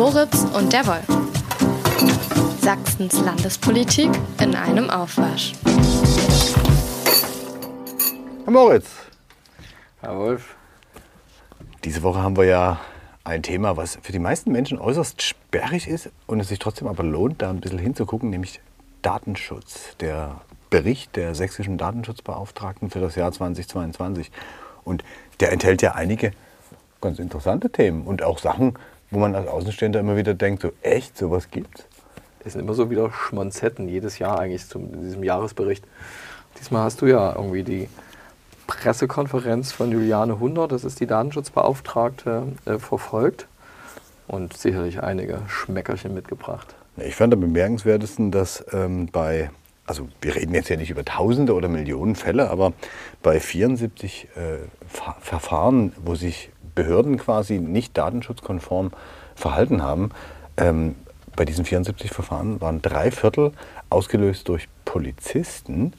Moritz und der Wolf. Sachsens Landespolitik in einem Aufwasch. Herr Moritz, Herr Wolf. diese Woche haben wir ja ein Thema, was für die meisten Menschen äußerst sperrig ist und es sich trotzdem aber lohnt, da ein bisschen hinzugucken, nämlich Datenschutz. Der Bericht der sächsischen Datenschutzbeauftragten für das Jahr 2022. Und der enthält ja einige ganz interessante Themen und auch Sachen, wo man als Außenstehender immer wieder denkt, so echt, sowas gibt's? Es sind immer so wieder Schmonzetten jedes Jahr eigentlich zu diesem Jahresbericht. Diesmal hast du ja irgendwie die Pressekonferenz von Juliane Hunder, das ist die Datenschutzbeauftragte, äh, verfolgt und sicherlich einige Schmeckerchen mitgebracht. Ich fand am bemerkenswertesten, dass ähm, bei, also wir reden jetzt ja nicht über Tausende oder Millionen Fälle, aber bei 74 äh, Ver Verfahren, wo sich Behörden quasi nicht datenschutzkonform verhalten haben, ähm, bei diesen 74 Verfahren waren drei Viertel ausgelöst durch Polizisten,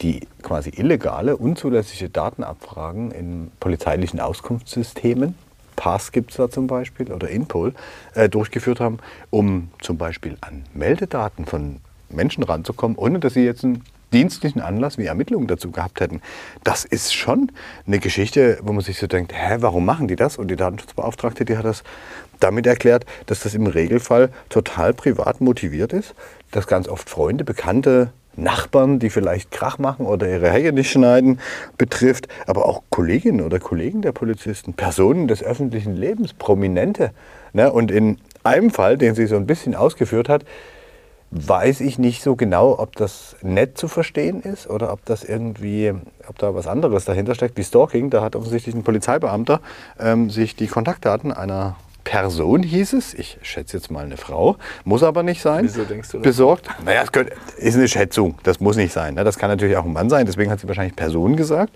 die quasi illegale, unzulässige Datenabfragen in polizeilichen Auskunftssystemen, PASS gibt es da zum Beispiel oder Inpol, äh, durchgeführt haben, um zum Beispiel an Meldedaten von Menschen ranzukommen, ohne dass sie jetzt einen dienstlichen Anlass wie Ermittlungen dazu gehabt hätten. Das ist schon eine Geschichte, wo man sich so denkt, hä, warum machen die das? Und die Datenschutzbeauftragte, die hat das damit erklärt, dass das im Regelfall total privat motiviert ist, dass ganz oft Freunde, Bekannte, Nachbarn, die vielleicht Krach machen oder ihre Hecke nicht schneiden, betrifft, aber auch Kolleginnen oder Kollegen der Polizisten, Personen des öffentlichen Lebens, Prominente. Ne? Und in einem Fall, den sie so ein bisschen ausgeführt hat, weiß ich nicht so genau, ob das nett zu verstehen ist oder ob das irgendwie, ob da was anderes dahinter steckt, wie Stalking. Da hat offensichtlich ein Polizeibeamter ähm, sich die Kontaktdaten einer Person hieß es, ich schätze jetzt mal eine Frau, muss aber nicht sein. Wieso denkst du das? Besorgt. Naja, es könnte, ist eine Schätzung, das muss nicht sein. Ne? Das kann natürlich auch ein Mann sein, deswegen hat sie wahrscheinlich Person gesagt.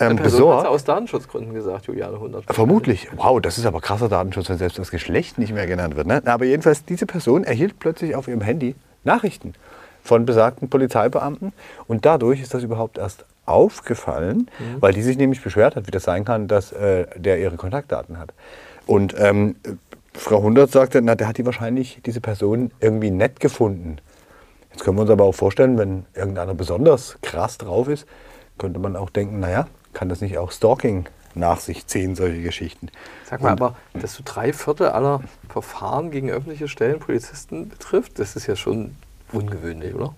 Ähm, besorgt. aus Datenschutzgründen gesagt, Juliane 100. Vermutlich. Wow, das ist aber krasser Datenschutz, wenn selbst das Geschlecht nicht mehr genannt wird. Ne? Aber jedenfalls, diese Person erhielt plötzlich auf ihrem Handy Nachrichten von besagten Polizeibeamten. Und dadurch ist das überhaupt erst aufgefallen, weil die sich nämlich beschwert hat, wie das sein kann, dass äh, der ihre Kontaktdaten hat. Und ähm, Frau Hundert sagte, na, der hat die wahrscheinlich, diese Person, irgendwie nett gefunden. Jetzt können wir uns aber auch vorstellen, wenn irgendeiner besonders krass drauf ist, könnte man auch denken, naja, kann das nicht auch Stalking nach sich ziehen, solche Geschichten. Sag mal, aber dass so drei Viertel aller Verfahren gegen öffentliche Stellen Polizisten betrifft, das ist ja schon ungewöhnlich, oder?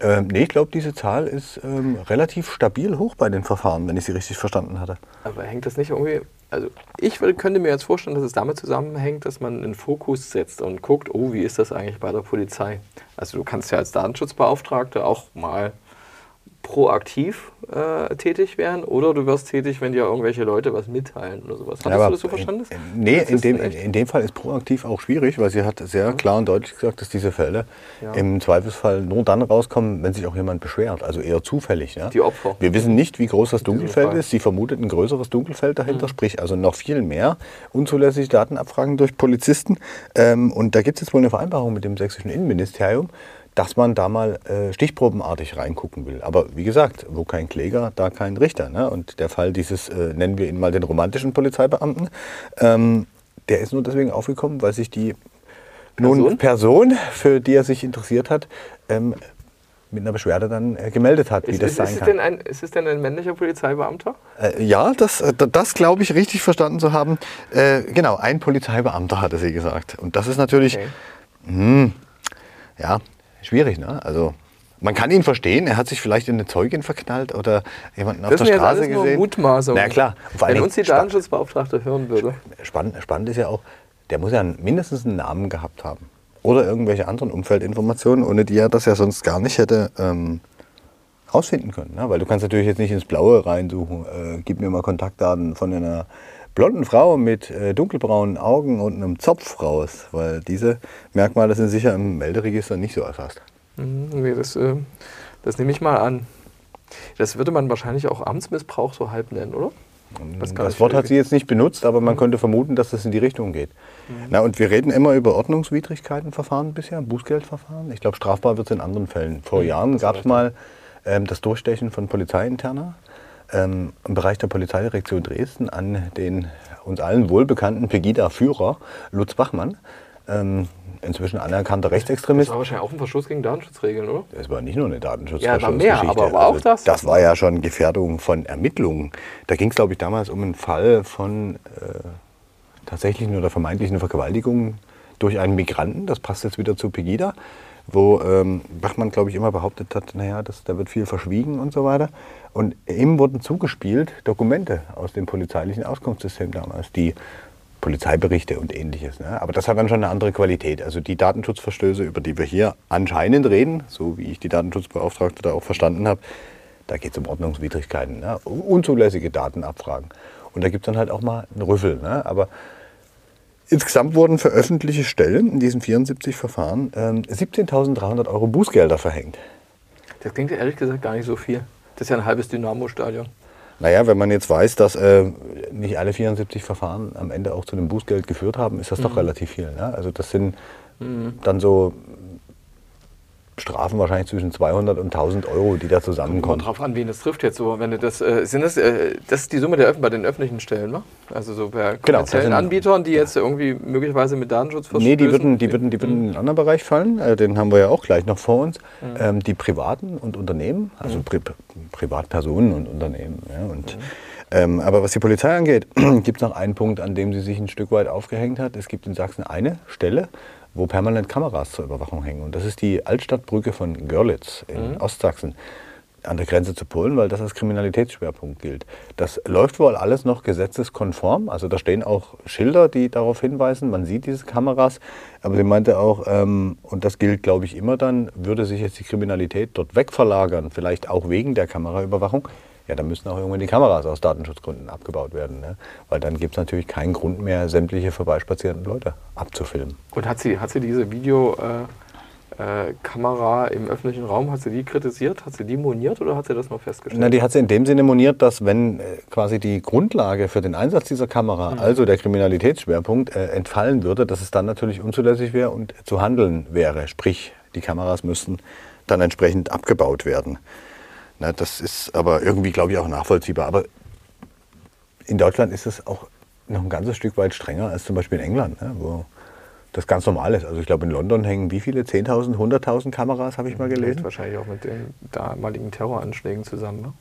Ähm, nee, ich glaube, diese Zahl ist ähm, relativ stabil hoch bei den Verfahren, wenn ich sie richtig verstanden hatte. Aber hängt das nicht irgendwie. Also, ich könnte mir jetzt vorstellen, dass es damit zusammenhängt, dass man einen Fokus setzt und guckt, oh, wie ist das eigentlich bei der Polizei? Also, du kannst ja als Datenschutzbeauftragte auch mal proaktiv äh, tätig werden oder du wirst tätig, wenn dir irgendwelche Leute was mitteilen oder sowas. Hattest Ja, du das so verstanden? In, nee, in dem, in dem Fall ist proaktiv auch schwierig, weil sie hat sehr klar und deutlich gesagt, dass diese Fälle Ja. im Zweifelsfall nur dann rauskommen, wenn sich auch jemand beschwert. Also eher zufällig. Ja? Die Opfer. Wir wissen nicht, wie groß das Dunkelfeld. Mhm. ist. Sie vermutet ein größeres Dunkelfeld dahinter, sprich also noch viel mehr unzulässige Datenabfragen durch Polizisten. Ähm, und da gibt es jetzt wohl eine Vereinbarung mit dem sächsischen Innenministerium, dass man da mal äh, stichprobenartig reingucken will. Aber wie gesagt, wo kein Kläger, da kein Richter. Ne? Und der Fall dieses, äh, nennen wir ihn mal den romantischen Polizeibeamten, ähm, der ist nur deswegen aufgekommen, weil sich die nun Person, für die er sich interessiert hat, ähm, mit einer Beschwerde dann äh, gemeldet hat, wie Ist, das ist, sein ist, es kann. denn ein, ist es denn ein männlicher Polizeibeamter? Äh, ja, das, äh, das glaube ich richtig verstanden zu haben. Äh, genau, ein Polizeibeamter hatte sie gesagt. Und das ist natürlich, Okay. ja, schwierig. Ne? Also man kann ihn verstehen, er hat sich vielleicht in eine Zeugin verknallt oder jemanden auf Das der sind jetzt Straße alles gesehen. Mutmaßungen. Na klar. Wenn uns die Datenschutzbeauftragte hören würde. spannend, spannend ist ja auch, der muss ja mindestens einen Namen gehabt haben. Oder irgendwelche anderen Umfeldinformationen, ohne die er das ja sonst gar nicht hätte ähm, rausfinden können. Ne? Weil du kannst natürlich jetzt nicht ins Blaue reinsuchen. Äh, gib mir mal Kontaktdaten von einer blonden Frau mit äh, dunkelbraunen Augen und einem Zopf raus. Weil diese Merkmale sind sicher im Melderegister nicht so erfasst. Mhm, Nee, das, äh, das nehme ich mal an. Das würde man wahrscheinlich auch Amtsmissbrauch so halb nennen, oder? Gar Das nicht Wort hat sie jetzt nicht benutzt, aber man könnte vermuten, dass das in die Richtung geht. Na, und wir reden immer über Ordnungswidrigkeitenverfahren bisher, Bußgeldverfahren. Ich glaube, strafbar wird es in anderen Fällen. Vor Jahren das gab es mal ähm, das Durchstechen von Polizeiinterner ähm, im Bereich der Polizeidirektion Dresden an den uns allen wohlbekannten Pegida-Führer Lutz Bachmann. ähm, inzwischen anerkannter Das Rechtsextremist. war wahrscheinlich auch ein Verstoß gegen Datenschutzregeln, oder? Es war nicht nur eine Ja, war Datenschutzverstoßgeschichte. mehr, aber war auch das? Das war ja schon Gefährdung von Ermittlungen. Da ging es, glaube ich, damals um einen Fall von äh, tatsächlichen oder vermeintlichen Vergewaltigungen durch einen Migranten. Das passt jetzt wieder zu Pegida, wo ähm, Bachmann, glaube ich, immer behauptet hat, naja, das, da wird viel verschwiegen und so weiter. Und ihm wurden zugespielt Dokumente aus dem polizeilichen Auskunftssystem damals, die Polizeiberichte und ähnliches. Ne? Aber das hat dann schon eine andere Qualität. Also die Datenschutzverstöße, über die wir hier anscheinend reden, so wie ich die Datenschutzbeauftragte da auch verstanden habe, da geht es um Ordnungswidrigkeiten, ne? unzulässige Datenabfragen. Und da gibt es dann halt auch mal einen Rüffel. Ne? Aber insgesamt wurden für öffentliche Stellen in diesen 74 Verfahren ähm, 17.300 Euro Bußgelder verhängt. Das klingt ja ehrlich gesagt gar nicht so viel. Das ist ja ein halbes Dynamo-Stadion. Naja, wenn man jetzt weiß, dass äh, nicht alle 74 Verfahren am Ende auch zu einem Bußgeld geführt haben, ist das doch relativ viel. Ne? Also das sind dann so Strafen wahrscheinlich zwischen 200 und 1000 Euro, die da Kommt zusammenkommen. drauf an, wen das trifft jetzt so. Wenn du das, äh, sind das, äh, das ist die Summe der Öffn bei den öffentlichen Stellen, ne? Also so bei Genau, kommerziellen sind- Anbietern, die jetzt irgendwie möglicherweise mit Datenschutz Nee, die würden, die, würden, die würden in einen anderen Bereich fallen. Äh, den haben wir ja auch gleich noch vor uns. Ähm, die Privaten und Unternehmen, also Pri Privatpersonen und Unternehmen. Ja, und, ähm, aber was die Polizei angeht, gibt es noch einen Punkt, an dem sie sich ein Stück weit aufgehängt hat. Es gibt in Sachsen eine Stelle, wo permanent Kameras zur Überwachung hängen. Und das ist die Altstadtbrücke von Görlitz in Ostsachsen an der Grenze zu Polen, weil das als Kriminalitätsschwerpunkt gilt. Das läuft wohl alles noch gesetzeskonform. Also da stehen auch Schilder, die darauf hinweisen, man sieht diese Kameras. Aber sie meinte auch, ähm, und das gilt, glaube ich, immer dann, würde sich jetzt die Kriminalität dort wegverlagern, vielleicht auch wegen der Kameraüberwachung, ja, dann müssen auch irgendwann die Kameras aus Datenschutzgründen abgebaut werden. Ne? Weil dann gibt es natürlich keinen Grund mehr, sämtliche vorbeispazierenden Leute abzufilmen. Und hat sie, hat sie diese Videokamera äh, Kamera im öffentlichen Raum, hat sie die kritisiert? Hat sie die moniert oder hat sie das nur festgestellt? Na, die hat sie in dem Sinne moniert, dass wenn äh, quasi die Grundlage für den Einsatz dieser Kamera, also der Kriminalitätsschwerpunkt, äh, entfallen würde, dass es dann natürlich unzulässig wäre und zu handeln wäre. Sprich, die Kameras müssten dann entsprechend abgebaut werden. Na, das ist aber irgendwie, glaube ich, auch nachvollziehbar. Aber in Deutschland ist es auch noch ein ganzes Stück weit strenger als zum Beispiel in England, ne, wo das ganz normal ist. Also ich glaube, in London hängen wie viele? 10.000, 100.000 Kameras, habe ich mal Hängt gelesen. wahrscheinlich auch mit den damaligen Terroranschlägen zusammen. Ne?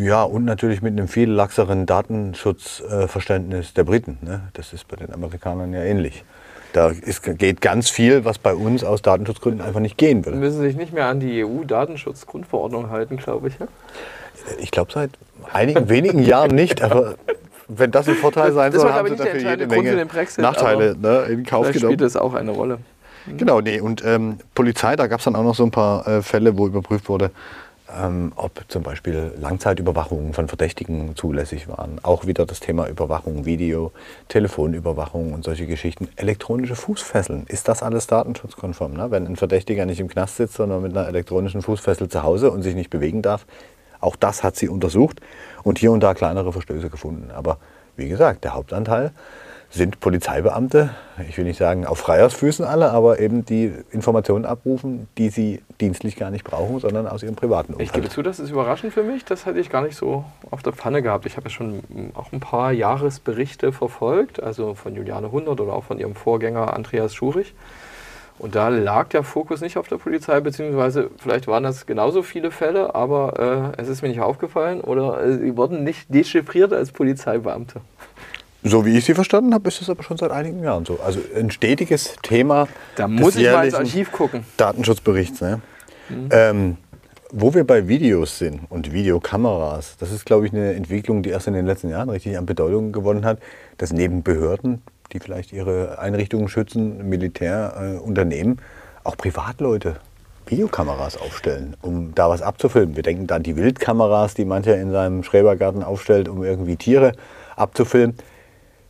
Ja, und natürlich mit einem viel laxeren Datenschutzverständnis der Briten. Ne? Das ist bei den Amerikanern ja ähnlich. Da ist, geht ganz viel, was bei uns aus Datenschutzgründen einfach nicht gehen würde. müssen sich nicht mehr an die EU-Datenschutzgrundverordnung halten, glaube ich. Ja? Ich glaube seit einigen wenigen Jahren nicht, aber wenn das ein Vorteil sein soll, haben sie dafür jede Menge den Brexit, Nachteile ne, in Kauf genommen. spielt das auch eine Rolle. Genau, nee. Und ähm, Polizei, da gab es dann auch noch so ein paar äh, Fälle, wo überprüft wurde, ähm, ob zum Beispiel Langzeitüberwachungen von Verdächtigen zulässig waren. Auch wieder das Thema Überwachung, Video, Telefonüberwachung und solche Geschichten. Elektronische Fußfesseln, ist das alles datenschutzkonform? Ne? Wenn ein Verdächtiger nicht im Knast sitzt, sondern mit einer elektronischen Fußfessel zu Hause und sich nicht bewegen darf. Auch das hat sie untersucht und hier und da kleinere Verstöße gefunden. Aber wie gesagt, der Hauptanteil sind Polizeibeamte, ich will nicht sagen auf Freiersfüßen alle, aber eben die Informationen abrufen, die sie dienstlich gar nicht brauchen, sondern aus ihrem privaten Ich gebe Umfeld. zu, das ist überraschend für mich. Das hätte ich gar nicht so auf der Pfanne gehabt. Ich habe ja schon auch ein paar Jahresberichte verfolgt, also von Juliane Hundert oder auch von ihrem Vorgänger Andreas Schurich. Und da lag der Fokus nicht auf der Polizei, beziehungsweise vielleicht waren das genauso viele Fälle, aber äh, es ist mir nicht aufgefallen oder äh, sie wurden nicht dechiffriert als Polizeibeamte. So wie ich sie verstanden habe, ist es aber schon seit einigen Jahren so. Also ein stetiges Thema. Da muss ich mal ins Archiv gucken. Datenschutzberichts. Ne? Ähm, wo wir bei Videos sind und Videokameras, das ist, glaube ich, eine Entwicklung, die erst in den letzten Jahren richtig an Bedeutung gewonnen hat, dass neben Behörden, die vielleicht ihre Einrichtungen schützen, Militär, äh, Unternehmen, auch Privatleute Videokameras aufstellen, um da was abzufilmen. Wir denken da an die Wildkameras, die mancher in seinem Schrebergarten aufstellt, um irgendwie Tiere abzufilmen.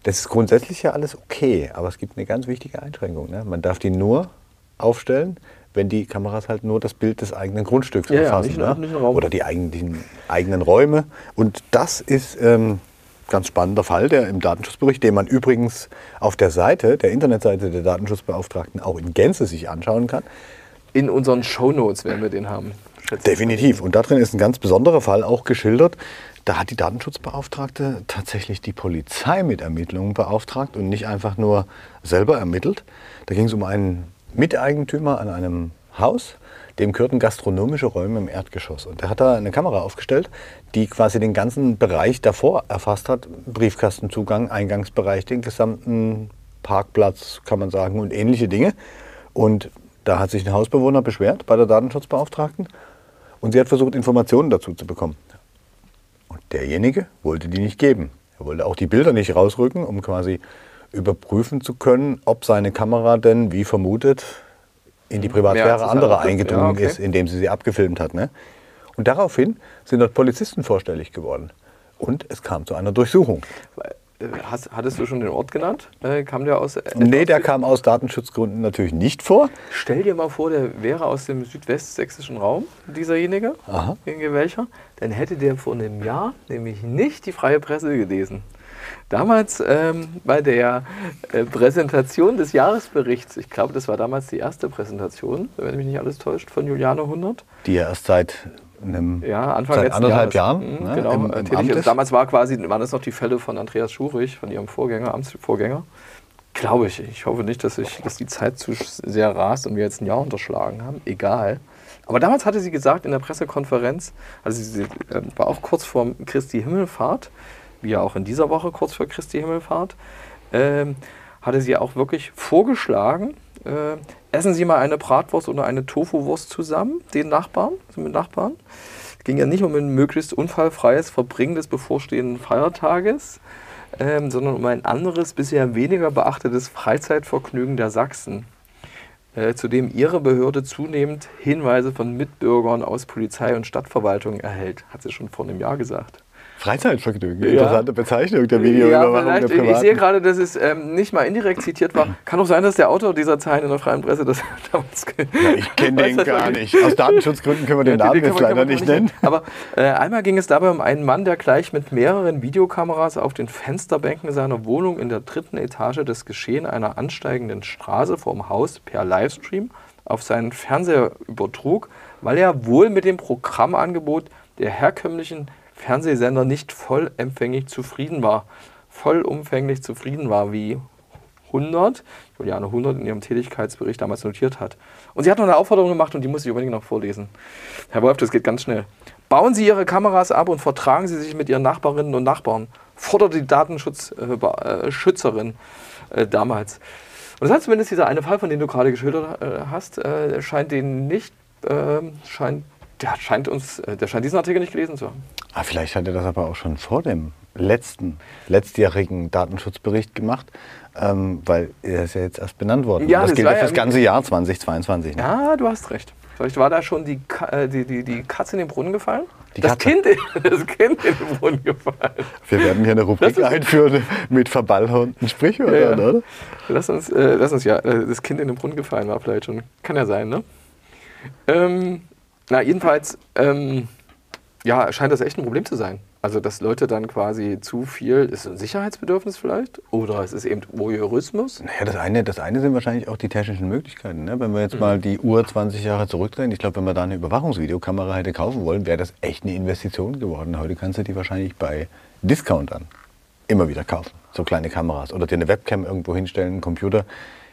Das ist grundsätzlich ja alles okay, aber es gibt eine ganz wichtige Einschränkung. Ne? Man darf die nur aufstellen, wenn die Kameras halt nur das Bild des eigenen Grundstücks Ja, ja, erfassen. nicht den ne? Raum. Oder die eigenen, eigenen Räume. Und das ist ähm, ganz spannender Fall, der im Datenschutzbericht, den man übrigens auf der Seite, der Internetseite der Datenschutzbeauftragten auch in Gänze sich anschauen kann. In unseren Shownotes werden wir den haben. Definitiv. Und da drin ist ein ganz besonderer Fall auch geschildert. Da hat die Datenschutzbeauftragte tatsächlich die Polizei mit Ermittlungen beauftragt und nicht einfach nur selber ermittelt. Da ging es um einen Miteigentümer an einem Haus, dem gehörten gastronomische Räume im Erdgeschoss. Und der hat da eine Kamera aufgestellt, die quasi den ganzen Bereich davor erfasst hat. Briefkastenzugang, Eingangsbereich, den gesamten Parkplatz, kann man sagen, und ähnliche Dinge. Und da hat sich ein Hausbewohner beschwert bei der Datenschutzbeauftragten und sie hat versucht, Informationen dazu zu bekommen. Und derjenige wollte die nicht geben. Er wollte auch die Bilder nicht rausrücken, um quasi überprüfen zu können, ob seine Kamera denn, wie vermutet, in die Privatsphäre anderer eingedrungen ja, okay. ist, indem sie sie abgefilmt hat. Ne? Und daraufhin sind dort Polizisten vorstellig geworden. Und es kam zu einer Durchsuchung. Äh, hast, hattest du schon den Ort genannt? Äh, kam der aus? Nee, der kam aus Datenschutzgründen natürlich nicht vor. Stell dir mal vor, der wäre aus dem südwestsächsischen Raum, dieserjenige, Aha. welcher. Dann hätte der vor einem Jahr nämlich nicht die freie Presse gelesen. Damals ähm, bei der äh, Präsentation des Jahresberichts, ich glaube, das war damals die erste Präsentation, wenn mich nicht alles täuscht, von Juliane 100. Die ja erst seit einem, ja, Anfang seit anderthalb Jahren mhm, ne, genau, im, im Amt ist. Damals war quasi, waren das noch die Fälle von Andreas Schurich, von ihrem Vorgänger, Amtsvorgänger. Glaube ich. Ich hoffe nicht, dass, ich, dass die Zeit zu sehr rast und wir jetzt ein Jahr unterschlagen haben. Egal. Aber damals hatte sie gesagt in der Pressekonferenz, also sie äh, war auch kurz vor Christi Himmelfahrt, wie ja auch in dieser Woche kurz vor Christi Himmelfahrt, äh, hatte sie auch wirklich vorgeschlagen, äh, essen Sie mal eine Bratwurst oder eine Tofu-Wurst zusammen, den Nachbarn, mit Nachbarn. Es ging ja nicht um ein möglichst unfallfreies Verbringen des bevorstehenden Feiertages, ähm, sondern um ein anderes, bisher weniger beachtetes Freizeitvergnügen der Sachsen, äh, zu dem ihre Behörde zunehmend Hinweise von Mitbürgern aus Polizei und Stadtverwaltung erhält, hat sie schon vor einem Jahr gesagt. Freizeitvergnügen, interessante Bezeichnung der Videoüberwachung ja, der. Ich sehe gerade, dass es ähm, nicht mal indirekt zitiert war. Kann auch sein, dass der Autor dieser Zeilen in der freien Presse das damals ja, Ich kenne den gar nicht. Aus Datenschutzgründen können wir den Namen jetzt leider nicht nennen. Aber äh, einmal ging es dabei um einen Mann, der gleich mit mehreren Videokameras auf den Fensterbänken seiner Wohnung in der dritten Etage das Geschehen einer ansteigenden Straße vorm Haus per Livestream auf seinen Fernseher übertrug, weil er wohl mit dem Programmangebot der herkömmlichen Fernsehsender nicht vollempfänglich zufrieden war. Vollumfänglich zufrieden war, wie 100, Juliane 100 in ihrem Tätigkeitsbericht damals notiert hat. Und sie hat noch eine Aufforderung gemacht und die muss ich unbedingt noch vorlesen. Herr Wolf, das geht ganz schnell. Bauen Sie Ihre Kameras ab und vertragen Sie sich mit Ihren Nachbarinnen und Nachbarn, forderte die Datenschutzschützerin äh, äh, damals. Und das heißt zumindest dieser eine Fall, von dem du gerade geschildert äh, hast, äh, scheint den nicht, ähm, scheint der scheint uns, äh, der scheint diesen Artikel nicht gelesen zu haben. Ah, vielleicht hat er das aber auch schon vor dem letzten, letztjährigen Datenschutzbericht gemacht, ähm, weil er ist ja jetzt erst benannt worden. Ja, das, das gilt ja für das ganze Jahr 2022. Ne? Ja, du hast recht. Vielleicht war da schon die, äh, die, die, die Katze in den Brunnen gefallen? Die das, kind, das Kind in den Brunnen gefallen. Wir werden hier eine Rubrik einführen mit verballhornten Sprichwörtern, ja, ja. oder? Lass uns, äh, lass uns ja, äh, das Kind in den Brunnen gefallen war vielleicht schon. Kann ja sein, ne? Ähm, na, jedenfalls ähm, ja, scheint das echt ein Problem zu sein. Also, dass Leute dann quasi zu viel, ist es ein Sicherheitsbedürfnis vielleicht? Oder es ist eben Voyeurismus? Naja, das eine, das eine sind wahrscheinlich auch die technischen Möglichkeiten. Ne? Wenn wir jetzt mhm. mal die Uhr 20 Jahre zurückdrehen, ich glaube, wenn man da eine Überwachungsvideokamera hätte kaufen wollen, wäre das echt eine Investition geworden. Heute kannst du die wahrscheinlich bei Discountern immer wieder kaufen. So kleine Kameras. Oder dir eine Webcam irgendwo hinstellen, einen Computer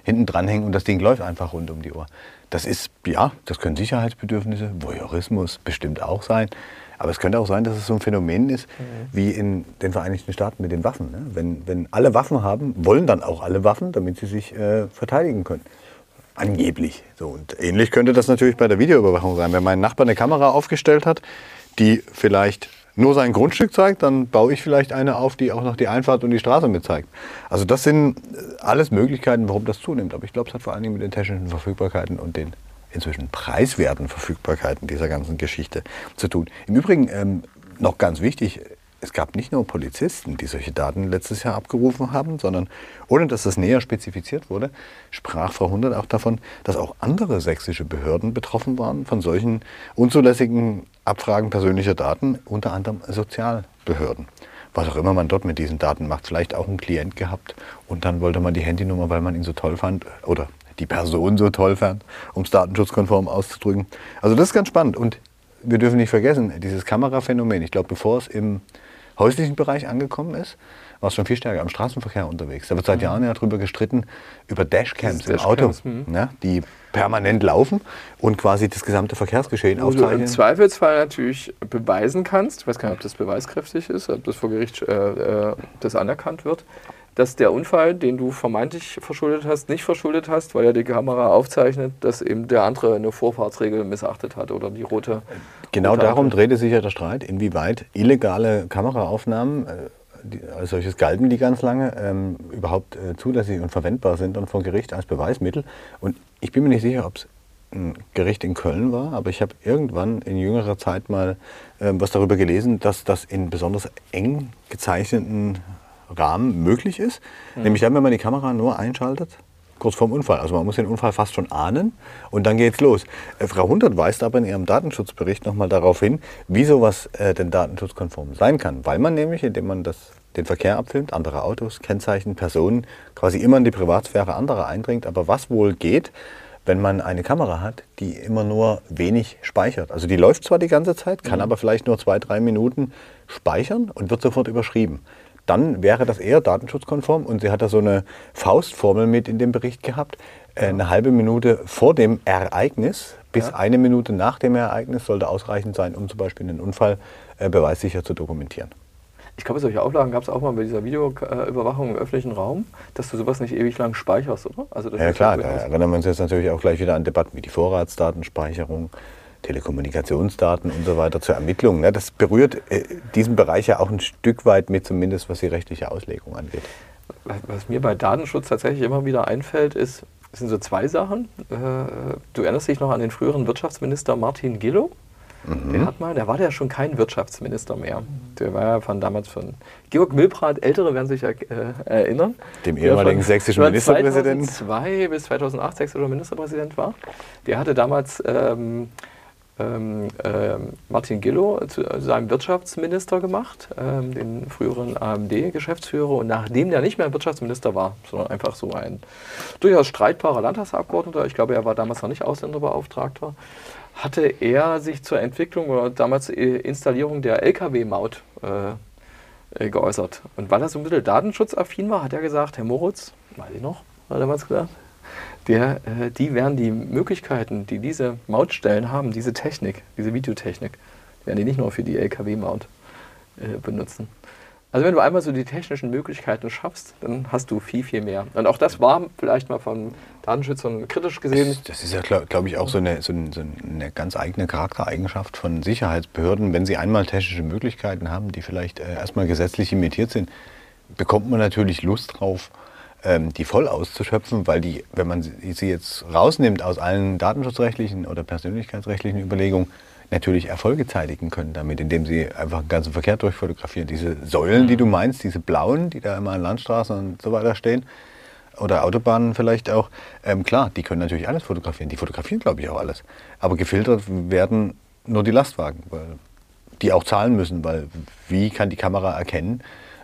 hinten dranhängen und das Ding läuft einfach rund um die Uhr. Das ist, ja, das können Sicherheitsbedürfnisse, Voyeurismus bestimmt auch sein. Aber es könnte auch sein, dass es so ein Phänomen ist mhm. wie in den Vereinigten Staaten mit den Waffen. Ne? Wenn, wenn alle Waffen haben, wollen dann auch alle Waffen, damit sie sich äh, verteidigen können. Angeblich. So, und ähnlich könnte das natürlich bei der Videoüberwachung sein. Wenn mein Nachbar eine Kamera aufgestellt hat, die vielleicht nur sein Grundstück zeigt, dann baue ich vielleicht eine auf, die auch noch die Einfahrt und die Straße mit zeigt. Also das sind äh, alles Möglichkeiten, warum das zunimmt. Aber ich glaube, es hat vor allen Dingen mit den technischen Verfügbarkeiten und den inzwischen preiswerten Verfügbarkeiten dieser ganzen Geschichte zu tun. Im Übrigen ähm, noch ganz wichtig, es gab nicht nur Polizisten, die solche Daten letztes Jahr abgerufen haben, sondern ohne dass das näher spezifiziert wurde, sprach Frau Hundert auch davon, dass auch andere sächsische Behörden betroffen waren von solchen unzulässigen Abfragen persönlicher Daten, unter anderem Sozialbehörden. Was auch immer man dort mit diesen Daten macht, vielleicht auch einen Klient gehabt und dann wollte man die Handynummer, weil man ihn so toll fand oder die Person so toll fand, um es datenschutzkonform auszudrücken. Also das ist ganz spannend. Und wir dürfen nicht vergessen, dieses Kameraphänomen, ich glaube, bevor es im häuslichen Bereich angekommen ist, war es schon viel stärker am Straßenverkehr unterwegs. Da wird seit mhm. Jahren ja darüber gestritten, über Dashcams im Auto, mhm. ne, die permanent laufen und quasi das gesamte Verkehrsgeschehen Wo aufzeichnen. du im Zweifelsfall natürlich beweisen kannst, ich weiß gar nicht, ob das beweiskräftig ist, ob das vor Gericht äh, äh, das anerkannt wird, dass der Unfall, den du vermeintlich verschuldet hast, nicht verschuldet hast, weil ja die Kamera aufzeichnet, dass eben der andere eine Vorfahrtsregel missachtet hat oder die rote. Genau rote darum drehte sich ja der Streit, inwieweit illegale Kameraaufnahmen, äh, die, als solches galten die ganz lange, ähm, überhaupt äh, zulässig und verwendbar sind und vor Gericht als Beweismittel. Und ich bin mir nicht sicher, ob es ein Gericht in Köln war, aber ich habe irgendwann in jüngerer Zeit mal äh, was darüber gelesen, dass das in besonders eng gezeichneten Rahmen möglich ist. Mhm. Nämlich dann, wenn man die Kamera nur einschaltet, kurz vorm Unfall. Also man muss den Unfall fast schon ahnen und dann geht's los. Äh, Frau Hundert weist aber in ihrem Datenschutzbericht nochmal darauf hin, wie sowas äh, denn datenschutzkonform sein kann. Weil man nämlich, indem man das, den Verkehr abfilmt, andere Autos, Kennzeichen, Personen, quasi immer in die Privatsphäre anderer eindringt. Aber was wohl geht, wenn man eine Kamera hat, die immer nur wenig speichert. Also die läuft zwar die ganze Zeit, kann mhm. aber vielleicht nur zwei, drei Minuten speichern und wird sofort überschrieben dann wäre das eher datenschutzkonform. Und sie hat da so eine Faustformel mit in dem Bericht gehabt. Äh, eine halbe Minute vor dem Ereignis bis ja. eine Minute nach dem Ereignis sollte ausreichend sein, um zum Beispiel einen Unfall äh, beweissicher zu dokumentieren. Ich glaube, solche Auflagen gab es auch mal bei dieser Videoüberwachung im öffentlichen Raum, dass du sowas nicht ewig lang speicherst, oder? Also ja klar, da erinnern wir uns jetzt natürlich auch gleich wieder an Debatten wie die Vorratsdatenspeicherung, Telekommunikationsdaten und so weiter zur Ermittlung. Ne? Das berührt äh, diesen Bereich ja auch ein Stück weit mit, zumindest was die rechtliche Auslegung angeht. Was mir bei Datenschutz tatsächlich immer wieder einfällt, ist, sind so zwei Sachen. Äh, du erinnerst dich noch an den früheren Wirtschaftsminister Martin Gillow? Mhm. Der hat mal, der war ja schon kein Wirtschaftsminister mehr. Der war ja von damals von Georg Milbrat, Ältere werden sich äh, erinnern. Dem ehemaligen sächsischen Ministerpräsidenten. 2002 bis 2008 sächsischer Ministerpräsident war. Der hatte damals ähm, ähm, äh, Martin Gillow zu seinem Wirtschaftsminister gemacht, ähm, den früheren AMD-Geschäftsführer. Und nachdem der nicht mehr Wirtschaftsminister war, sondern einfach so ein durchaus streitbarer Landtagsabgeordneter, ich glaube, er war damals noch nicht Ausländerbeauftragter, hatte er sich zur Entwicklung oder damals Installierung der Lkw-Maut äh, äh, geäußert. Und weil er so ein bisschen datenschutzaffin war, hat er gesagt, Herr Moritz, weiß ich noch, hat er damals gesagt, der, äh, die werden die Möglichkeiten, die diese Mautstellen haben, diese Technik, diese Videotechnik, werden die nicht nur für die LKW-Maut äh, benutzen. Also wenn du einmal so die technischen Möglichkeiten schaffst, dann hast du viel, viel mehr. Und auch das war vielleicht mal von Datenschützern kritisch gesehen. Das, ist ja, glaube glaub ich, auch so eine, so, eine, ganz eigene Charaktereigenschaft von Sicherheitsbehörden. Wenn sie einmal technische Möglichkeiten haben, die vielleicht äh, erstmal gesetzlich imitiert sind, bekommt man natürlich Lust drauf, ähm, die voll auszuschöpfen, weil die, wenn man sie jetzt rausnimmt aus allen datenschutzrechtlichen oder persönlichkeitsrechtlichen Überlegungen, natürlich Erfolge zeitigen können damit, indem sie einfach den ganzen Verkehr durchfotografieren. Diese Säulen, die du meinst, diese blauen, die da immer an Landstraßen und so weiter stehen, oder Autobahnen vielleicht auch, ähm, klar, die können natürlich alles fotografieren. Die fotografieren, glaube ich, auch alles. Aber gefiltert werden nur die Lastwagen, weil die auch zahlen müssen, weil wie kann die Kamera erkennen,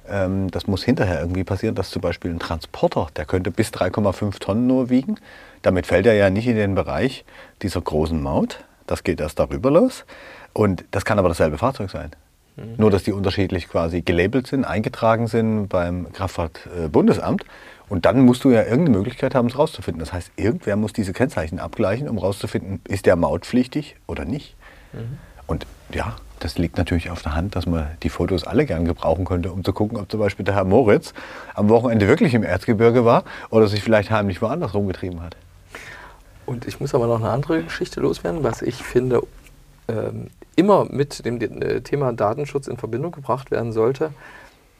ähm, das muss hinterher irgendwie passieren, dass zum Beispiel ein Transporter, der könnte bis 3,5 Tonnen nur wiegen. Damit fällt er ja nicht in den Bereich dieser großen Maut. Das geht erst darüber los. Und das kann aber dasselbe Fahrzeug sein. Mhm. Nur, dass die unterschiedlich quasi gelabelt sind, eingetragen sind beim Kraftfahrtbundesamt. Und dann musst du ja irgendeine Möglichkeit haben, es rauszufinden. Das heißt, irgendwer muss diese Kennzeichen abgleichen, um rauszufinden, ist der mautpflichtig oder nicht. Mhm. Und ja, das liegt natürlich auf der Hand, dass man die Fotos alle gern gebrauchen könnte, um zu gucken, ob zum Beispiel der Herr Moritz am Wochenende wirklich im Erzgebirge war oder sich vielleicht heimlich woanders rumgetrieben hat. Und ich muss aber noch eine andere Geschichte loswerden, was ich finde, ähm, immer mit dem äh, Thema Datenschutz in Verbindung gebracht werden sollte.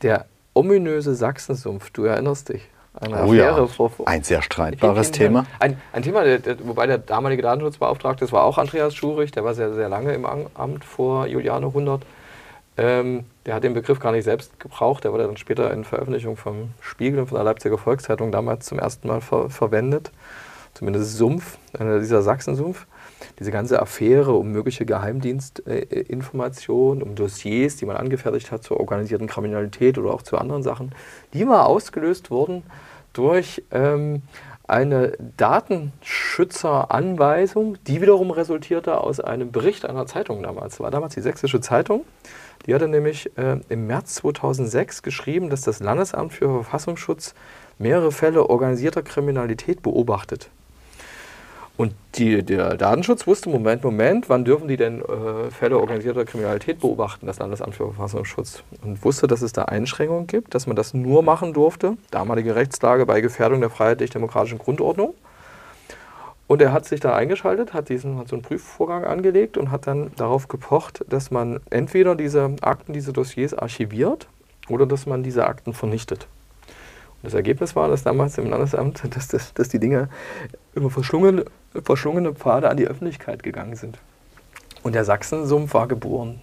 Der ominöse Sachsensumpf, du erinnerst dich eine oh Affäre ja. vor, vor ein sehr streitbares Thema. Ein, ein Thema, der, der, wobei der damalige Datenschutzbeauftragte, das war auch Andreas Schurich, der war sehr, sehr lange im Amt vor Juliane 100. Ähm, der hat den Begriff gar nicht selbst gebraucht, der wurde dann später in Veröffentlichung vom Spiegel und von der Leipziger Volkszeitung damals zum ersten Mal ver verwendet. Zumindest Sumpf, äh, dieser Sachsensumpf. Diese ganze Affäre um mögliche Geheimdienstinformationen, um Dossiers, die man angefertigt hat zur organisierten Kriminalität oder auch zu anderen Sachen, die war ausgelöst worden durch ähm, eine Datenschützeranweisung, die wiederum resultierte aus einem Bericht einer Zeitung damals. War damals die Sächsische Zeitung. Die hatte nämlich äh, im März 2006 geschrieben, dass das Landesamt für Verfassungsschutz mehrere Fälle organisierter Kriminalität beobachtet. Und die, der Datenschutz wusste, Moment, Moment, wann dürfen die denn äh, Fälle organisierter Kriminalität beobachten, das Landesamt für Verfassungsschutz. Und wusste, dass es da Einschränkungen gibt, dass man das nur machen durfte, damalige Rechtslage bei Gefährdung der freiheitlich-demokratischen Grundordnung. Und er hat sich da eingeschaltet, hat, diesen, hat so einen Prüfvorgang angelegt und hat dann darauf gepocht, dass man entweder diese Akten, diese Dossiers archiviert oder dass man diese Akten vernichtet. Und das Ergebnis war, dass damals im Landesamt, dass, dass, dass die Dinge über verschlungene, verschlungene Pfade an die Öffentlichkeit gegangen sind. Und der Sachsensumpf war geboren.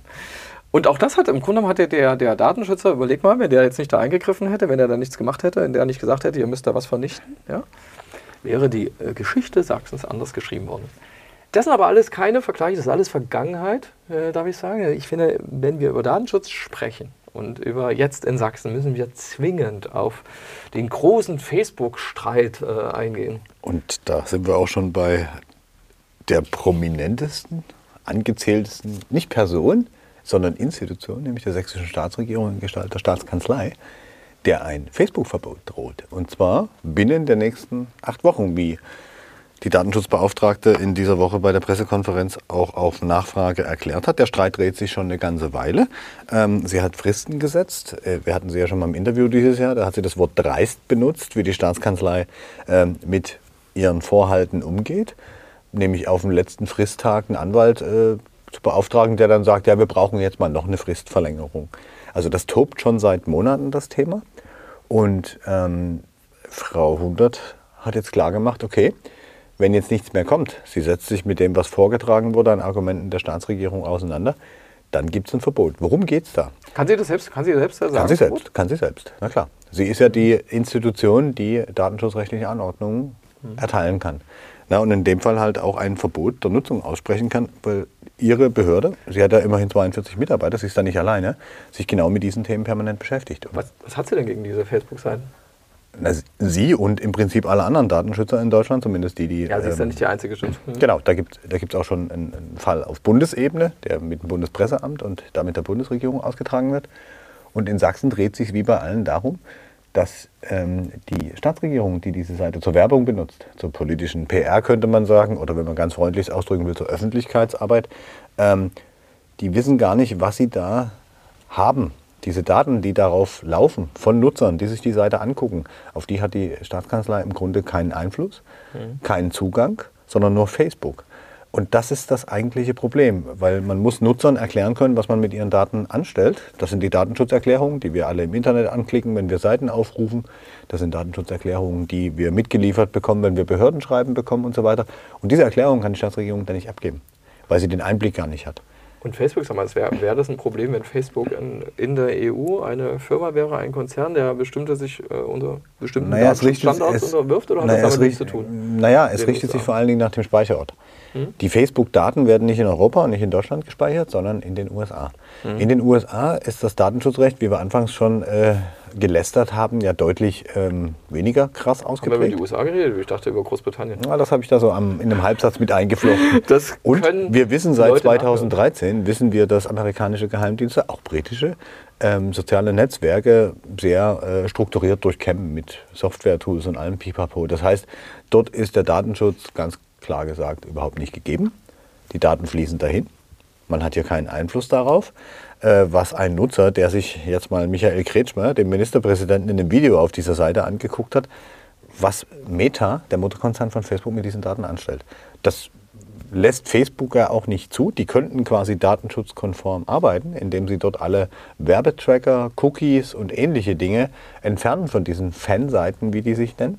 Und auch das hat im Grunde hat der, der Datenschützer, überleg mal, wenn der jetzt nicht da eingegriffen hätte, wenn er da nichts gemacht hätte, wenn der nicht gesagt hätte, ihr müsst da was vernichten, ja, wäre die äh, Geschichte Sachsens anders geschrieben worden. Das sind aber alles keine Vergleiche, das ist alles Vergangenheit, äh, darf ich sagen. Ich finde, wenn wir über Datenschutz sprechen und über jetzt in Sachsen, müssen wir zwingend auf den großen Facebook-Streit äh, eingehen. Und da sind wir auch schon bei der prominentesten, angezähltesten, nicht Person, sondern Institution, nämlich der sächsischen Staatsregierung in Gestalt der Staatskanzlei der ein Facebook-Verbot droht. Und zwar binnen der nächsten acht Wochen, wie die Datenschutzbeauftragte in dieser Woche bei der Pressekonferenz auch auf Nachfrage erklärt hat. Der Streit dreht sich schon eine ganze Weile. Ähm, sie hat Fristen gesetzt. Äh, wir hatten sie ja schon mal im Interview dieses Jahr. Da hat sie das Wort dreist benutzt, wie die Staatskanzlei ähm, mit ihren Vorhalten umgeht. Nämlich auf dem letzten Fristtag einen Anwalt äh, zu beauftragen, der dann sagt, ja, wir brauchen jetzt mal noch eine Fristverlängerung. Also das tobt schon seit Monaten, das Thema. Und ähm, Frau Hundert hat jetzt klar gemacht, okay, wenn jetzt nichts mehr kommt, sie setzt sich mit dem, was vorgetragen wurde, an Argumenten der Staatsregierung auseinander, dann gibt es ein Verbot. Worum geht es da? Kann sie das selbst, kann sie selbst sagen? Kann sie selbst, kann sie selbst, na klar. Sie ist ja die Institution, die datenschutzrechtliche Anordnungen mhm. erteilen kann. Na, und in dem Fall halt auch ein Verbot der Nutzung aussprechen kann, weil Ihre Behörde, sie hat ja immerhin 42 Mitarbeiter, sie ist da nicht alleine, sich genau mit diesen Themen permanent beschäftigt. Was, was hat sie denn gegen diese Facebook-Seiten? Sie und im Prinzip alle anderen Datenschützer in Deutschland, zumindest die, die. Ja, sie ist ja ähm, nicht die einzige Schütze. Mhm. Genau, da gibt es da gibt's auch schon einen, einen, Fall auf Bundesebene, der mit dem Bundespresseamt und damit der Bundesregierung ausgetragen wird. Und in Sachsen dreht sich wie bei allen darum, dass ähm, die Staatsregierung, die diese Seite zur Werbung benutzt, zur politischen PR könnte man sagen, oder wenn man ganz freundlich ausdrücken will, zur Öffentlichkeitsarbeit, ähm, die wissen gar nicht, was sie da haben. Diese Daten, die darauf laufen, von Nutzern, die sich die Seite angucken, auf die hat die Staatskanzlei im Grunde keinen Einfluss, mhm. keinen Zugang, sondern nur Facebook. Und das ist das eigentliche Problem, weil man muss Nutzern erklären können, was man mit ihren Daten anstellt. Das sind die Datenschutzerklärungen, die wir alle im Internet anklicken, wenn wir Seiten aufrufen. Das sind Datenschutzerklärungen, die wir mitgeliefert bekommen, wenn wir Behördenschreiben bekommen und so weiter. Und diese Erklärungen kann die Staatsregierung dann nicht abgeben, weil sie den Einblick gar nicht hat. Und Facebook, sag mal, wäre wär das ein Problem, wenn Facebook in, in, der EU eine Firma wäre, ein Konzern, der bestimmte sich äh, unter bestimmten naja, Standards unterwirft oder hat naja, das damit nichts zu tun? Naja, es richtet sich vor allen Dingen nach dem Speicherort. Hm? Die Facebook-Daten werden nicht in Europa und nicht in Deutschland gespeichert, sondern in den USA. Hm. In den USA ist das Datenschutzrecht, wie wir anfangs schon äh, gelästert haben, ja deutlich ähm, weniger krass ausgeprägt. Haben wir über die USA geredet? Ich dachte über Großbritannien. Ja, das habe ich da so am, in einem Halbsatz mit eingeflochten. Das und wir wissen seit Leute 2013, nachhören. wissen wir, dass amerikanische Geheimdienste, auch britische, ähm, soziale Netzwerke sehr äh, strukturiert durchkämmen mit Software-Tools und allem Pipapo. Das heißt, dort ist der Datenschutz ganz klar gesagt überhaupt nicht gegeben. Die Daten fließen dahin. Man hat hier keinen Einfluss darauf, was ein Nutzer, der sich jetzt mal Michael Kretschmer, dem Ministerpräsidenten, in dem Video auf dieser Seite angeguckt hat, was Meta, der Mutterkonzern von Facebook, mit diesen Daten anstellt. Das lässt Facebook ja auch nicht zu. Die könnten quasi datenschutzkonform arbeiten, indem sie dort alle Werbetracker, Cookies und ähnliche Dinge entfernen von diesen Fanseiten, wie die sich nennen.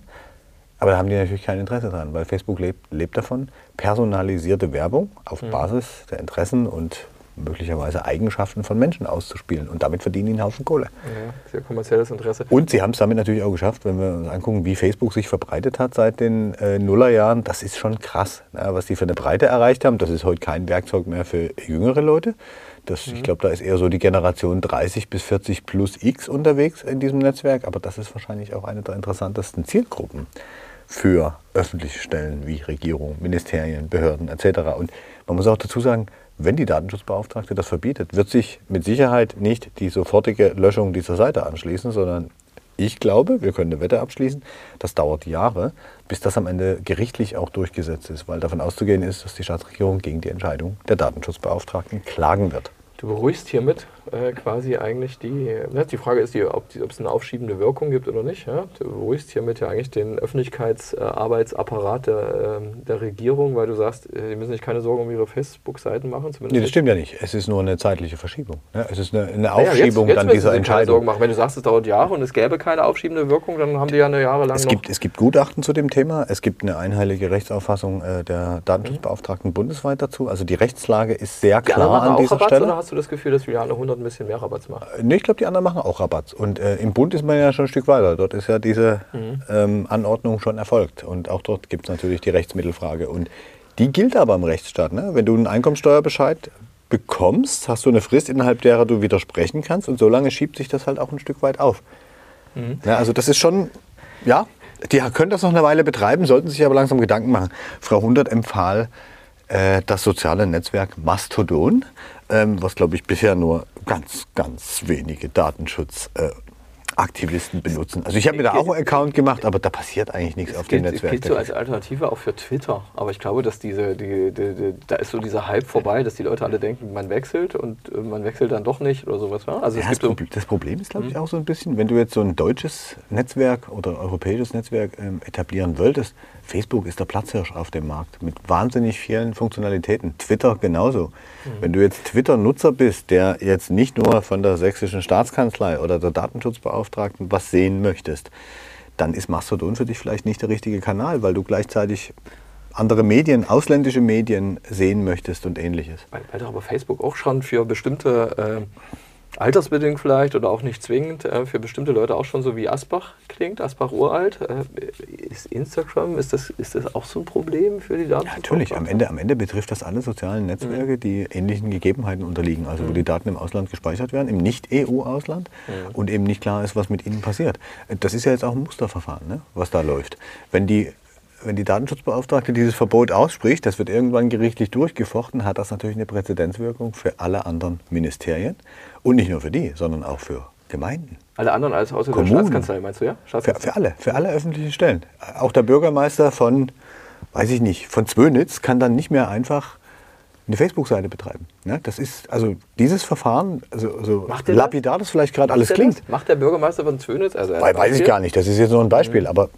Aber da haben die natürlich kein Interesse dran, weil Facebook lebt, lebt davon, personalisierte Werbung auf mhm. Basis der Interessen und möglicherweise Eigenschaften von Menschen auszuspielen. Und damit verdienen die einen Haufen Kohle. Ja, sehr kommerzielles Interesse. Und sie haben es damit natürlich auch geschafft, wenn wir uns angucken, wie Facebook sich verbreitet hat seit den äh, Nullerjahren. Das ist schon krass, ne, was die für eine Breite erreicht haben. Das ist heute kein Werkzeug mehr für jüngere Leute. Das, mhm. Ich glaube, da ist eher so die Generation 30 bis 40 plus X unterwegs in diesem Netzwerk. Aber das ist wahrscheinlich auch eine der interessantesten Zielgruppen für öffentliche Stellen wie Regierung, Ministerien, Behörden etc. Und man muss auch dazu sagen, wenn die Datenschutzbeauftragte das verbietet, wird sich mit Sicherheit nicht die sofortige Löschung dieser Seite anschließen, sondern ich glaube, wir können eine Wette abschließen, das dauert Jahre, bis das am Ende gerichtlich auch durchgesetzt ist, weil davon auszugehen ist, dass die Staatsregierung gegen die Entscheidung der Datenschutzbeauftragten klagen wird. Du beruhigst hiermit äh, quasi eigentlich die, ne, die Frage ist, die, ob, die, es eine aufschiebende Wirkung gibt oder nicht. Ja? Du beruhigst hiermit ja eigentlich den Öffentlichkeitsarbeitsapparat der, äh, der Regierung, weil du sagst, äh, die müssen sich keine Sorgen um ihre Facebook-Seiten machen. Zumindest nee, das stimmt ja nicht. Es ist nur eine zeitliche Verschiebung. Ne? Es ist eine, eine Aufschiebung ja, jetzt, jetzt dann dieser Entscheidung. Sorgen machen. Wenn du sagst, es dauert Jahre und es gäbe keine aufschiebende Wirkung, dann haben die ja eine Jahre lang es gibt, Es gibt Gutachten zu dem Thema. Es gibt eine einheilige Rechtsauffassung äh, der Datenschutzbeauftragten mhm. bundesweit dazu. Also die Rechtslage ist sehr klar an dieser Stelle. Oder hast du das Gefühl, dass Juliane 100 ein bisschen mehr Rabatz macht. Äh, nee, ich glaube, die anderen machen auch Rabatz. Und äh, im Bund ist man ja schon ein Stück weiter. Dort ist ja diese mhm. ähm, Anordnung schon erfolgt. Und auch dort gibt es natürlich die Rechtsmittelfrage. Und die gilt aber im Rechtsstaat. Ne? Wenn du einen Einkommensteuerbescheid bekommst, hast du eine Frist, innerhalb derer du widersprechen kannst. Und solange schiebt sich das halt auch ein Stück weit auf. Mhm. Ja, also das ist schon, ja, die können das noch eine Weile betreiben, sollten sich aber langsam Gedanken machen. Frau Hundert empfahl äh, das soziale Netzwerk Mastodon, ähm, was glaube ich bisher nur ganz, ganz wenige Datenschutzaktivisten äh, benutzen. Also ich habe mir da auch einen Account gemacht, aber da passiert eigentlich nichts auf dem Netzwerk. Das gilt so als Alternative auch für Twitter. Aber ich glaube, dass diese, die, die, die, da ist so dieser Hype vorbei, dass die Leute alle denken, man wechselt und äh, man wechselt dann doch nicht oder sowas. Also ja, das, Problem, das, Problem ist, glaube ich, hm? auch so ein bisschen, wenn du jetzt so ein deutsches Netzwerk oder europäisches Netzwerk ähm, etablieren wolltest, Facebook ist der Platzhirsch auf dem Markt mit wahnsinnig vielen Funktionalitäten. Twitter genauso. Mhm. Wenn du jetzt Twitter-Nutzer bist, der jetzt nicht nur von der sächsischen Staatskanzlei oder der Datenschutzbeauftragten was sehen möchtest, dann ist Mastodon für dich vielleicht nicht der richtige Kanal, weil du gleichzeitig andere Medien, ausländische Medien sehen möchtest und ähnliches. Weil, weil doch aber Facebook auch schon für bestimmte äh altersbedingt vielleicht oder auch nicht zwingend, äh, für bestimmte Leute auch schon so wie Asbach klingt, Asbach uralt. Äh, ist Instagram, ist das, ist das auch so ein Problem für die Daten? Ja, natürlich, am Ende, am Ende betrifft das alle sozialen Netzwerke, mhm. die ähnlichen Gegebenheiten unterliegen, also mhm. wo die Daten im Ausland gespeichert werden, im Nicht-EU-Ausland mhm. und eben nicht klar ist, was mit ihnen passiert. Das ist ja jetzt auch ein Musterverfahren, ne, was da läuft. Wenn die wenn die Datenschutzbeauftragte dieses Verbot ausspricht, das wird irgendwann gerichtlich durchgefochten, hat das natürlich eine Präzedenzwirkung für alle anderen Ministerien. Und nicht nur für die, sondern auch für Gemeinden. Alle anderen als außer Kommunen. der Staatskanzlei, meinst du, ja? Für, für, alle, für alle öffentlichen Stellen. Auch der Bürgermeister von, weiß ich nicht, von Zwönitz kann dann nicht mehr einfach eine Facebook-Seite betreiben. Ja, das ist, also dieses Verfahren, also, so lapidar das vielleicht gerade alles klingt. Das? Macht der Bürgermeister von Zwönitz? Also weiß ich gar nicht, das ist jetzt nur ein Beispiel, mhm. aber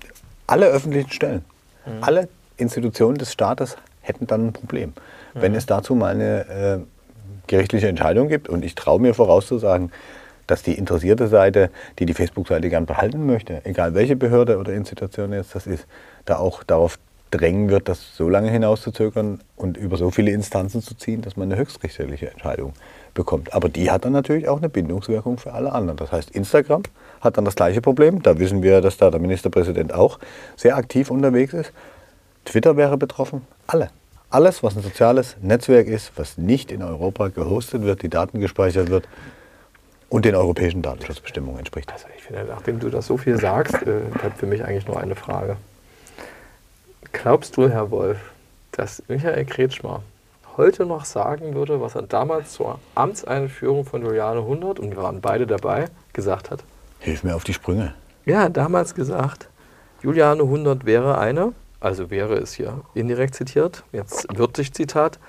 alle öffentlichen Stellen, mhm. alle Institutionen des Staates hätten dann ein Problem, mhm. wenn es dazu mal eine äh, gerichtliche Entscheidung gibt. Und ich traue mir vorauszusagen, dass die interessierte Seite, die die Facebook-Seite gern behalten möchte, egal welche Behörde oder Institution jetzt das ist, da auch darauf drängen wird, das so lange hinauszuzögern und über so viele Instanzen zu ziehen, dass man eine höchstrichterliche Entscheidung bekommt. Aber die hat dann natürlich auch eine Bindungswirkung für alle anderen. Das heißt, Instagram hat dann das gleiche Problem. Da wissen wir, dass da der Ministerpräsident auch sehr aktiv unterwegs ist. Twitter wäre betroffen. Alle. Alles, was ein soziales Netzwerk ist, was nicht in Europa gehostet wird, die Daten gespeichert wird und den europäischen Datenschutzbestimmungen entspricht. Also ich finde, nachdem du das so viel sagst, äh, bleibt für mich eigentlich nur eine Frage. Glaubst du, Herr Wolf, dass Michael Kretschmer heute noch sagen würde, was er damals zur Amtseinführung von Juliane 100, und wir waren beide dabei, gesagt hat? Hilf mir auf die Sprünge. Ja, damals gesagt, Juliane 100 wäre eine also wäre es hier indirekt zitiert, jetzt wörtlich Zitat,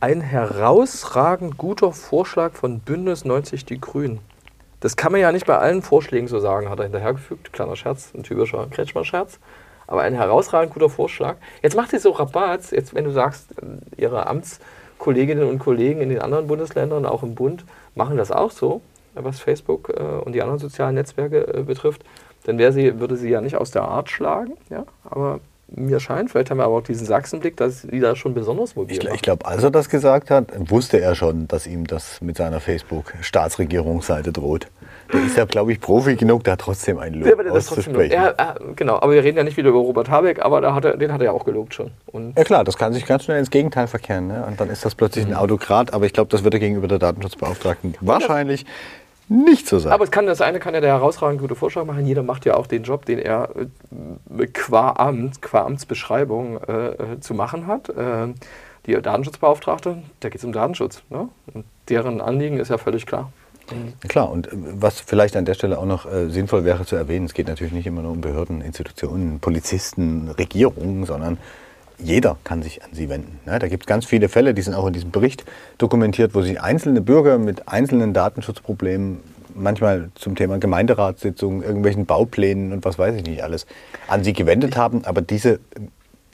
ein herausragend guter Vorschlag von Bündnis 90 Die Grünen. Das kann man ja nicht bei allen Vorschlägen so sagen, hat er hinterhergefügt. Kleiner Scherz, ein typischer Kretschmer-Scherz. Aber ein herausragend guter Vorschlag. Jetzt macht sie so Rabatz, jetzt wenn du sagst, ihre Amtskolleginnen und Kollegen in den anderen Bundesländern, auch im Bund, machen das auch so, was Facebook äh, und die anderen sozialen Netzwerke äh, betrifft, dann sie, würde sie ja nicht aus der Art schlagen. Ja? Aber mir scheint, vielleicht haben wir aber auch diesen Sachsenblick, dass die da schon besonders mobil Ich, ich glaube, als er das gesagt hat, wusste er schon, dass ihm das mit seiner Facebook-Staatsregierungsseite droht. Der ist ja, glaube ich, Profi genug, da trotzdem einen Lob ja, auszusprechen. Ja, genau, aber wir reden ja nicht wieder über Robert Habeck, aber hat er, den hat er ja auch gelobt schon. Und ja klar, das kann sich ganz schnell ins Gegenteil verkehren. Ne? Und dann ist das plötzlich mhm. ein Autokrat, aber ich glaube, das wird er gegenüber der Datenschutzbeauftragten wahrscheinlich nicht so sein. Aber es kann, das eine kann ja der herausragend gute Vorschlag machen. Jeder macht ja auch den Job, den er äh, qua Amt, qua Amtsbeschreibung äh, äh zu machen hat. Äh, die Datenschutzbeauftragte, da geht es um Datenschutz. Ne? Und deren Anliegen ist ja völlig klar. Klar, und äh, was vielleicht an der Stelle auch noch äh, sinnvoll wäre zu erwähnen, es geht natürlich nicht immer nur um Behörden, Institutionen, Polizisten, Regierungen, sondern jeder kann sich an sie wenden. Ja, da gibt es ganz viele Fälle, die sind auch in diesem Bericht dokumentiert, wo sich einzelne Bürger mit einzelnen Datenschutzproblemen, manchmal zum Thema Gemeinderatssitzungen, irgendwelchen Bauplänen und was weiß ich nicht alles, an sie gewendet haben. Aber diese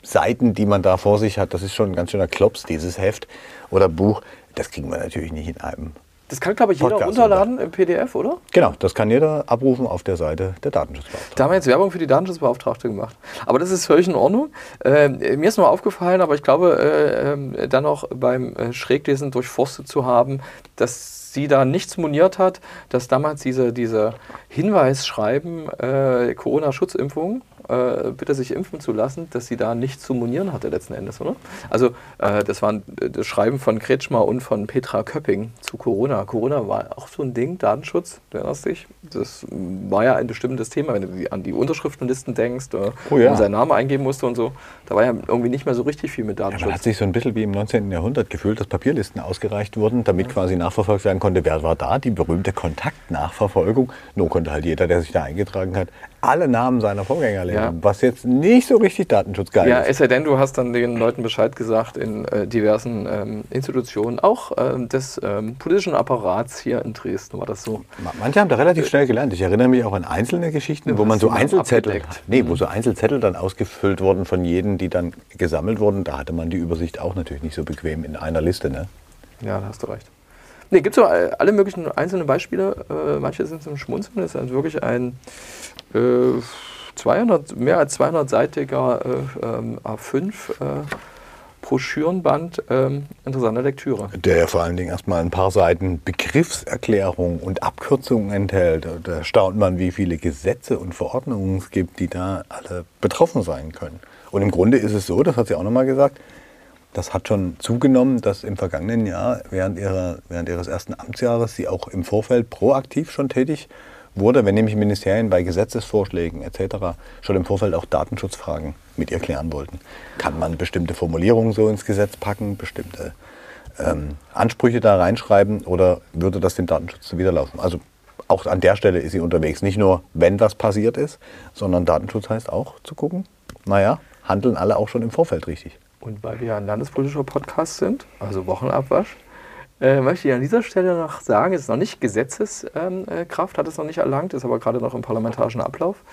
Seiten, die man da vor sich hat, das ist schon ein ganz schöner Klops, dieses Heft oder Buch. Das kriegen wir natürlich nicht in einem das kann, glaube ich, jeder Podcast runterladen im PDF, oder? Genau, das kann jeder abrufen auf der Seite der Datenschutzbeauftragten. Da haben wir jetzt Werbung für die Datenschutzbeauftragte gemacht. Aber das ist völlig in Ordnung. Äh, mir ist nur aufgefallen, aber ich glaube, äh, äh, dann auch beim äh, Schräglesen durchforstet zu haben, dass sie da nichts moniert hat, dass damals diese, diese Hinweisschreiben äh, Corona-Schutzimpfung äh, bitte sich impfen zu lassen, dass sie da nichts zu monieren hatte letzten Endes, oder? Also äh, das waren äh, das Schreiben von Kretschmer und von Petra Köpping zu Corona. Corona war auch so ein Ding, Datenschutz, du erinnerst dich? Das war ja ein bestimmendes Thema, wenn du an die Unterschriftenlisten denkst, äh, oh ja. seinen Namen eingeben musste und so. Da war ja irgendwie nicht mehr so richtig viel mit Datenschutz. Ja, man hat sich so ein bisschen wie im 19. Jahrhundert gefühlt, dass Papierlisten ausgereicht wurden, damit quasi nachverfolgt werden konnte, wer war da, die berühmte Kontaktnachverfolgung. Nur konnte halt jeder, der sich da eingetragen hat, alle Namen seiner Vorgänger lernen, ja. was jetzt nicht so richtig datenschutzgeil ja, ist. Ja, es sei denn, du hast dann den Leuten Bescheid gesagt in äh, diversen ähm, Institutionen, auch ähm, des ähm, politischen Apparats hier in Dresden war das so. Manche haben da relativ schnell gelernt. Ich erinnere mich auch an einzelne Geschichten, ja, wo man so Einzelzettel, nee, wo mhm. so Einzelzettel dann ausgefüllt wurden von jedem, die dann gesammelt wurden. Da hatte man die Übersicht auch natürlich nicht so bequem in einer Liste. Ne? Ja, da hast du recht. Nee, gibt es so alle möglichen einzelnen Beispiele. Äh, manche sind zum Schmunzeln. Das ist also wirklich ein äh, 200, mehr als 200-seitiger äh, ähm, A5 äh, Broschürenband ähm, interessanter Lektüre. Der ja vor allen Dingen erstmal ein paar Seiten Begriffserklärung und Abkürzungen enthält. Da staunt man, wie viele Gesetze und Verordnungen es gibt, die da alle betroffen sein können. Und im Grunde ist es so, das hat sie auch nochmal gesagt, das hat schon zugenommen, dass im vergangenen Jahr, während, ihrer, während ihres ersten Amtsjahres, sie auch im Vorfeld proaktiv schon tätig wurde, wenn nämlich Ministerien bei Gesetzesvorschlägen etc. schon im Vorfeld auch Datenschutzfragen mit ihr klären wollten. Kann man bestimmte Formulierungen so ins Gesetz packen, bestimmte ähm, Ansprüche da reinschreiben oder würde das den Datenschutz zuwiderlaufen? Also auch an der Stelle ist sie unterwegs. Nicht nur, wenn was passiert ist, sondern Datenschutz heißt auch zu gucken, naja, handeln alle auch schon im Vorfeld richtig. Und weil wir ein landespolitischer Podcast sind, also Wochenabwasch, äh, möchte ich an dieser Stelle noch sagen, es ist noch nicht Gesetzeskraft, hat es noch nicht erlangt, ist aber gerade noch im parlamentarischen Ablauf.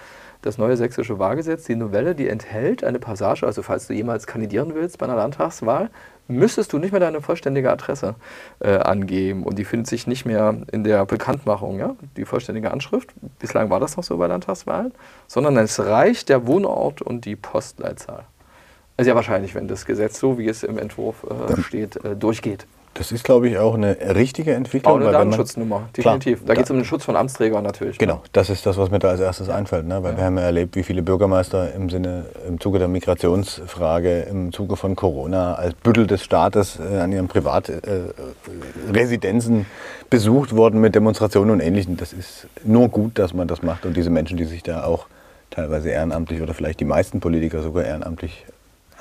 Das neue sächsische Wahlgesetz, die Novelle, die enthält eine Passage, also falls du jemals kandidieren willst bei einer Landtagswahl, müsstest du nicht mehr deine vollständige Adresse äh, angeben und die findet sich nicht mehr in der Bekanntmachung, ja, die vollständige Anschrift. Bislang war das noch so bei Landtagswahlen, sondern es reicht der Wohnort und die Postleitzahl. Sehr wahrscheinlich, wenn das Gesetz so, wie es im Entwurf äh, steht, äh, durchgeht. Das ist, glaube ich, auch eine richtige Entwicklung. Auch eine Datenschutznummer, definitiv. Klar, da geht es um den Schutz von Amtsträgern natürlich. Genau, ne? das ist das, was mir da als erstes einfällt. Ne? Weil ja. wir haben ja erlebt, wie viele Bürgermeister im Sinne, im Zuge der Migrationsfrage, im Zuge von Corona als Büttel des Staates äh, an ihren Privatresidenzen äh, besucht wurden mit Demonstrationen und Ähnlichem. Das ist nur gut, dass man das macht und diese Menschen, die sich da auch teilweise ehrenamtlich oder vielleicht die meisten Politiker sogar ehrenamtlich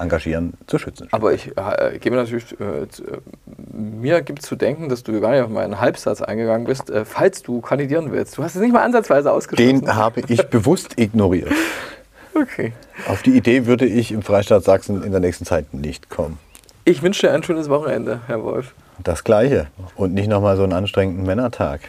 engagieren, zu schützen. Aber ich äh, gebe natürlich, äh, mir gibt es zu denken, dass du gar nicht auf meinen Halbsatz eingegangen bist, äh, falls du kandidieren willst. Du hast es nicht mal ansatzweise ausgeschlossen. Den habe ich bewusst ignoriert. Okay. Auf die Idee würde ich im Freistaat Sachsen in der nächsten Zeit nicht kommen. Ich wünsche dir ein schönes Wochenende, Herr Wolf. Das gleiche und nicht nochmal so einen anstrengenden Männertag.